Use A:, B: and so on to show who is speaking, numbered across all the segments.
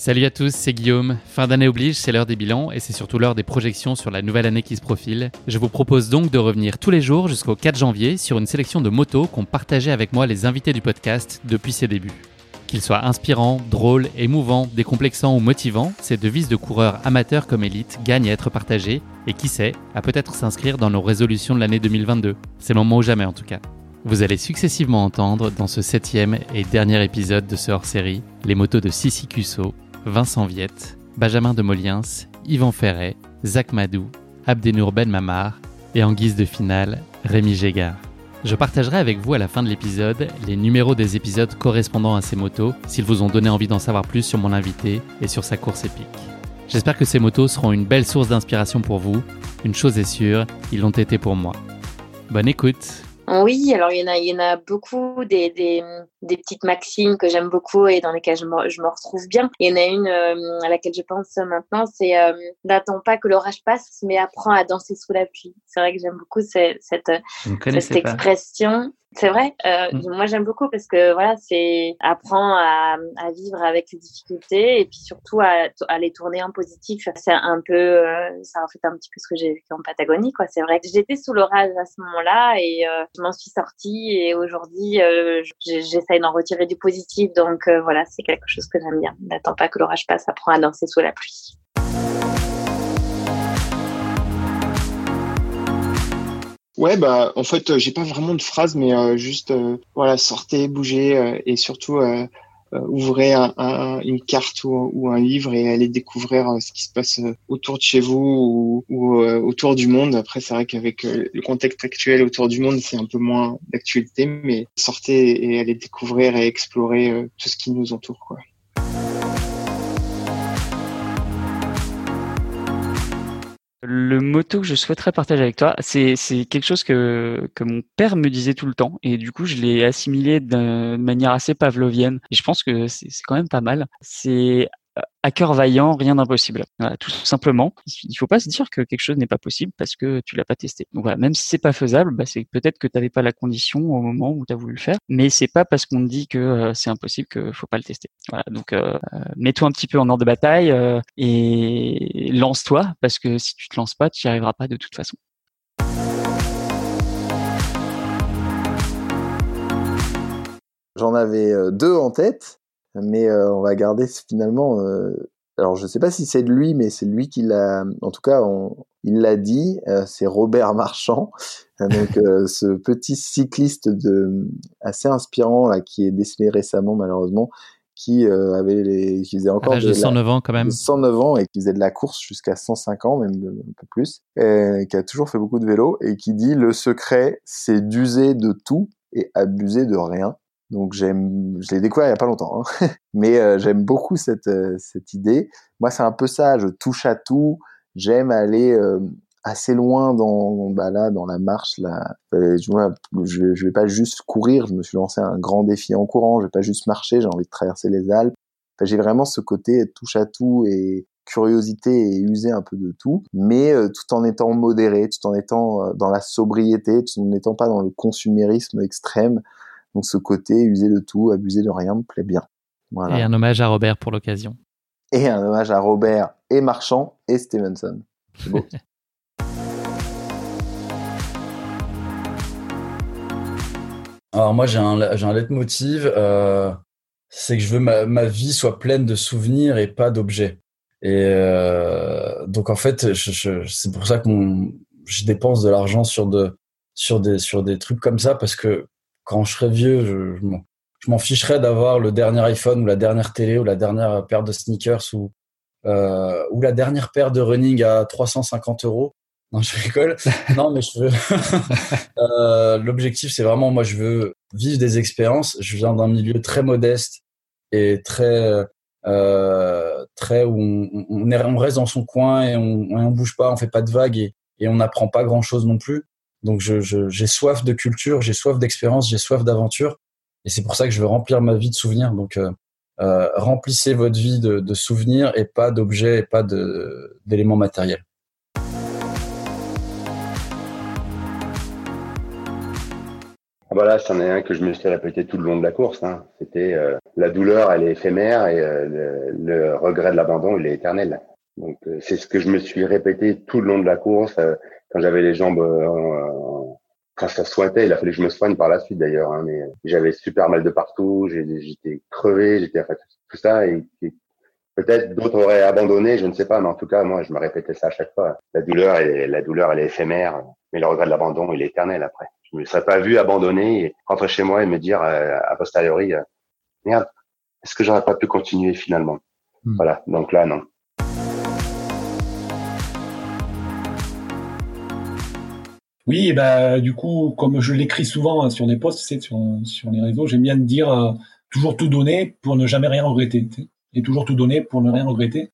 A: Salut à tous, c'est Guillaume. Fin d'année oblige, c'est l'heure des bilans et c'est surtout l'heure des projections sur la nouvelle année qui se profile. Je vous propose donc de revenir tous les jours jusqu'au 4 janvier sur une sélection de motos qu'ont partagé avec moi les invités du podcast depuis ses débuts. Qu'ils soient inspirants, drôles, émouvants, décomplexants ou motivants, ces devises de coureurs amateurs comme élites gagnent à être partagées et qui sait, à peut-être s'inscrire dans nos résolutions de l'année 2022. C'est le moment ou jamais en tout cas. Vous allez successivement entendre dans ce septième et dernier épisode de ce hors-série les motos de Sissi Cusso, Vincent Viette, Benjamin de Moliens, Yvan Ferret, Zach Madou, Abdenour Ben Mamar et en guise de finale, Rémi Gégard. Je partagerai avec vous à la fin de l'épisode les numéros des épisodes correspondant à ces motos s'ils vous ont donné envie d'en savoir plus sur mon invité et sur sa course épique. J'espère que ces motos seront une belle source d'inspiration pour vous. Une chose est sûre, ils l'ont été pour moi. Bonne écoute
B: oui, alors il y en a, beaucoup des, des petites maximes que j'aime beaucoup et dans lesquelles je me, je me retrouve bien. Il y en a une euh, à laquelle je pense maintenant, c'est euh, n'attends pas que l'orage passe, mais apprends à danser sous la pluie. C'est vrai que j'aime beaucoup cette, cette, cette expression. C'est vrai. Euh, mm. Moi, j'aime beaucoup parce que voilà, c'est apprend à, à, vivre avec les difficultés et puis surtout à, à les tourner en positif. C'est un peu, euh, ça reflète un petit peu ce que j'ai vécu en Patagonie, quoi. C'est vrai que j'étais sous l'orage à ce moment-là et euh, je m'en suis sortie et aujourd'hui, euh, j'essaye d'en retirer du positif. Donc euh, voilà, c'est quelque chose que j'aime bien. N'attends pas que l'orage passe, apprends à danser sous la pluie.
C: Ouais, bah en fait, euh, j'ai pas vraiment de phrase, mais euh, juste voilà, sortez, bougez et surtout ouvrez un, une carte ou, un livre et allez découvrir ce qui se passe autour de chez vous ou, autour du monde. Après, c'est vrai qu'avec le contexte actuel autour du monde, c'est un peu moins d'actualité, mais sortez et allez découvrir et explorer tout ce qui nous entoure, quoi.
D: Le motto que je souhaiterais partager avec toi, c'est quelque chose que, que mon père me disait tout le temps et du coup je l'ai assimilé de manière assez pavlovienne et je pense que c'est quand même pas mal. C'est à cœur vaillant, rien d'impossible. Tout simplement. Il faut pas se dire que quelque chose n'est pas possible parce que tu l'as pas testé. Donc voilà, même si c'est pas faisable, bah c'est peut-être que tu n'avais pas la condition au moment où tu as voulu le faire, mais c'est pas parce qu'on te dit que euh, c'est impossible que faut pas le tester. Donc euh, euh, mets-toi un petit peu en ordre de bataille et lance-toi parce que si tu te lances pas, tu n'y arriveras pas de toute façon.
E: J'en avais deux en tête mais euh, on va garder finalement. Euh, alors je sais pas si c'est de lui, mais c'est lui qui l'a. En tout cas, il l'a dit. Euh, c'est Robert Marchand, donc ce petit cycliste de assez inspirant là qui est décédé récemment malheureusement, qui avait les, qui faisait encore
A: de, 109 ans quand même,
E: 109 ans et qui faisait de la course jusqu'à 105 ans, même un peu plus, et qui a toujours fait beaucoup de vélo et qui dit le secret c'est d'user de tout et abuser de rien. Donc j'aime, je l'ai découvert il y a pas longtemps, hein. mais euh, j'aime beaucoup cette euh, cette idée. Moi, c'est un peu ça. Je touche à tout. J'aime aller euh, assez loin dans bah là dans la marche là. je, vois, je, je vais pas juste courir. Je me suis lancé un grand défi en courant. Je vais pas juste marcher. J'ai envie de traverser les Alpes. j'ai vraiment ce côté touche à tout et curiosité et user un peu de tout, mais tout en étant modéré, tout en étant dans la sobriété, tout en n'étant pas dans le consumérisme extrême. Donc ce côté user de tout, abuser de rien me plaît bien.
A: Voilà. Et un hommage à Robert pour l'occasion.
E: Et un hommage à Robert et Marchand et Stevenson. C'est beau.
F: Alors moi j'ai un, j'ai un leitmotiv, euh, c'est que je veux ma, ma vie soit pleine de souvenirs et pas d'objets. Et euh, donc en fait, je, je, c'est pour ça que mon, je dépense de l'argent sur de sur des sur des trucs comme ça parce que quand je serai vieux, je, je m'en ficherai d'avoir le dernier iPhone ou la dernière télé ou la dernière paire de sneakers ou, euh, ou la dernière paire de running à 350 euros. Non, je rigole. non, mais je veux. euh, L'objectif, c'est vraiment, moi, je veux vivre des expériences. Je viens d'un milieu très modeste et très, euh, très où on, on, on, reste dans son coin et on, on bouge pas, on fait pas de vagues et, et on n'apprend pas grand chose non plus. Donc j'ai soif de culture, j'ai soif d'expérience, j'ai soif d'aventure. Et c'est pour ça que je veux remplir ma vie de souvenirs. Donc euh, euh, remplissez votre vie de, souvenirs et pas d'objets et pas d'éléments matériels.
G: Ah bah c'en est un que je me suis répété tout le long de la course. Hein. C'était euh, la douleur, elle est éphémère et le, regret de l'abandon, il est éternel. Donc c'est ce que je me suis répété tout le long de la course quand j'avais les jambes quand ça sointait. Il a fallu que je me soigne par la suite d'ailleurs. Hein, mais j'avais super mal de partout, j'étais crevé, j'étais enfin tout ça et, peut-être d'autres auraient abandonné, je ne sais pas, mais en tout cas moi je me répétais ça à chaque fois. La douleur, elle, la douleur, elle est éphémère, mais le regret de l'abandon, il est éternel après je me serais pas vu abandonner et rentrer chez moi et me dire euh, a posteriori euh, merde est-ce que j'aurais pas pu continuer finalement? Hmm. voilà donc là non
H: Oui, et ben, du coup, comme je l'écris souvent hein, sur des posts, c'est sur, sur les réseaux, j'aime bien dire euh, toujours tout donner pour ne jamais rien regretter. Et toujours tout donner pour ne rien regretter.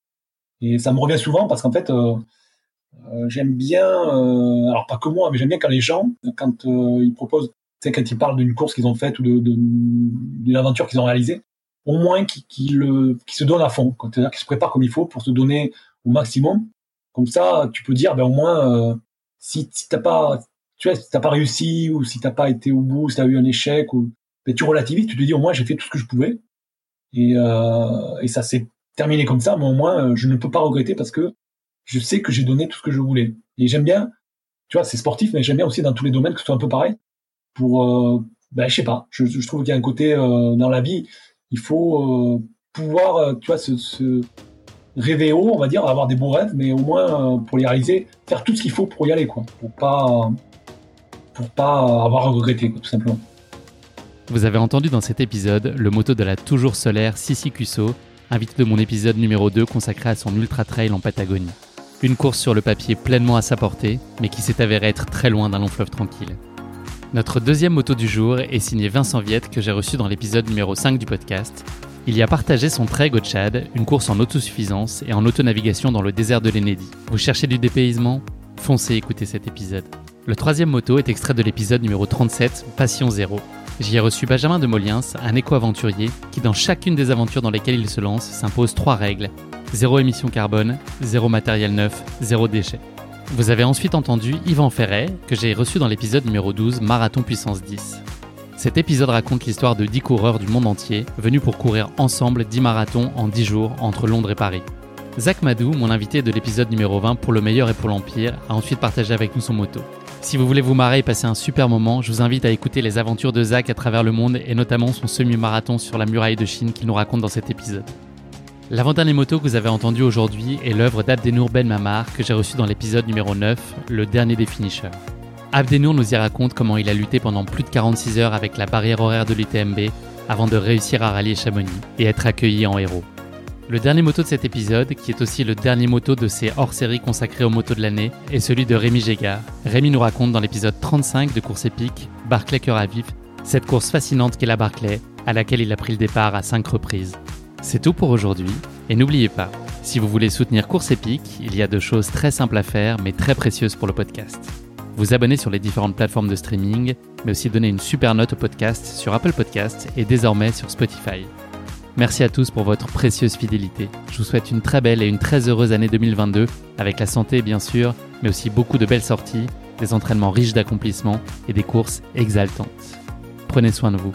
H: Et ça me revient souvent parce qu'en fait, euh, j'aime bien, euh, alors pas que moi, mais j'aime bien quand les gens, quand euh, ils proposent, quand ils parlent d'une course qu'ils ont faite ou d'une de, aventure qu'ils ont réalisée, au moins qu'ils se donnent à fond, c'est-à-dire qu'ils se préparent comme il faut pour se donner au maximum. Comme ça, tu peux dire, ben au moins, si, t'as pas, tu vois, t'as pas réussi ou si t'as pas été au bout, si t'as eu un échec, ou, ben, tu relativises, tu te dis au moins j'ai fait tout ce que je pouvais et, et ça s'est terminé comme ça, mais au moins je ne peux pas regretter parce que je sais que j'ai donné tout ce que je voulais. Et j'aime bien, tu vois, c'est sportif, mais j'aime bien aussi dans tous les domaines que ce soit un peu pareil. Pour, euh, ben, je sais pas, je, trouve qu'il y a un côté euh, dans la vie, il faut euh, pouvoir, euh, tu vois, se, rêver haut, on va dire, avoir des beaux rêves, mais au moins pour les réaliser, faire tout ce qu'il faut pour y aller, quoi, pour pas, pour pas avoir à regretter, tout simplement.
A: Vous avez entendu dans cet épisode le moto de la toujours solaire Sissi Cusso, invité de mon épisode numéro 2 consacré à son ultra trail en Patagonie. Une course sur le papier pleinement à sa portée, mais qui s'est avérée être très loin d'un long fleuve tranquille. Notre deuxième moto du jour est signé Vincent Viette que j'ai reçu dans l'épisode numéro 5 du podcast. Il y a partagé son trek au Tchad, une course en autosuffisance et en autonavigation dans le désert de l'Enedi. Vous cherchez du dépaysement? Foncez écouter cet épisode. Le troisième moto est extrait de l'épisode numéro 37, Passion Zéro. J'y ai reçu Benjamin de Moliens, un éco-aventurier, qui dans chacune des aventures dans lesquelles il se lance s'impose trois règles Zéro émission carbone, zéro matériel neuf, zéro déchet. Vous avez ensuite entendu Yvan Ferret, que j'ai reçu dans l'épisode numéro 12, Marathon Puissance 10. Cet épisode raconte l'histoire de 10 coureurs du monde entier, venus pour courir ensemble 10 marathons en 10 jours entre Londres et Paris. Zach Madou, mon invité de l'épisode numéro 20 pour le meilleur et pour l'Empire, a ensuite partagé avec nous son moto. Si vous voulez vous marrer et passer un super moment, je vous invite à écouter les aventures de Zach à travers le monde et notamment son semi-marathon sur la muraille de Chine qu'il nous raconte dans cet épisode. L'avant-dernier moto que vous avez entendu aujourd'hui est l'œuvre d'Abdenour Ben Mamar que j'ai reçu dans l'épisode numéro 9, le dernier des finishers. Abdenour nous y raconte comment il a lutté pendant plus de 46 heures avec la barrière horaire de l'UTMB avant de réussir à rallier Chamonix et être accueilli en héros. Le dernier moto de cet épisode, qui est aussi le dernier moto de ces hors-séries consacrés aux motos de l'année, est celui de Rémi Gégard. Rémi nous raconte dans l'épisode 35 de Course épique, Barclay Cœur à Vif, cette course fascinante qu'est la Barclay, à laquelle il a pris le départ à 5 reprises. C'est tout pour aujourd'hui, et n'oubliez pas, si vous voulez soutenir Course Épique, il y a deux choses très simples à faire mais très précieuses pour le podcast. Vous abonner sur les différentes plateformes de streaming, mais aussi donner une super note au podcast sur Apple Podcasts et désormais sur Spotify. Merci à tous pour votre précieuse fidélité. Je vous souhaite une très belle et une très heureuse année 2022, avec la santé bien sûr, mais aussi beaucoup de belles sorties, des entraînements riches d'accomplissements et des courses exaltantes. Prenez soin de vous.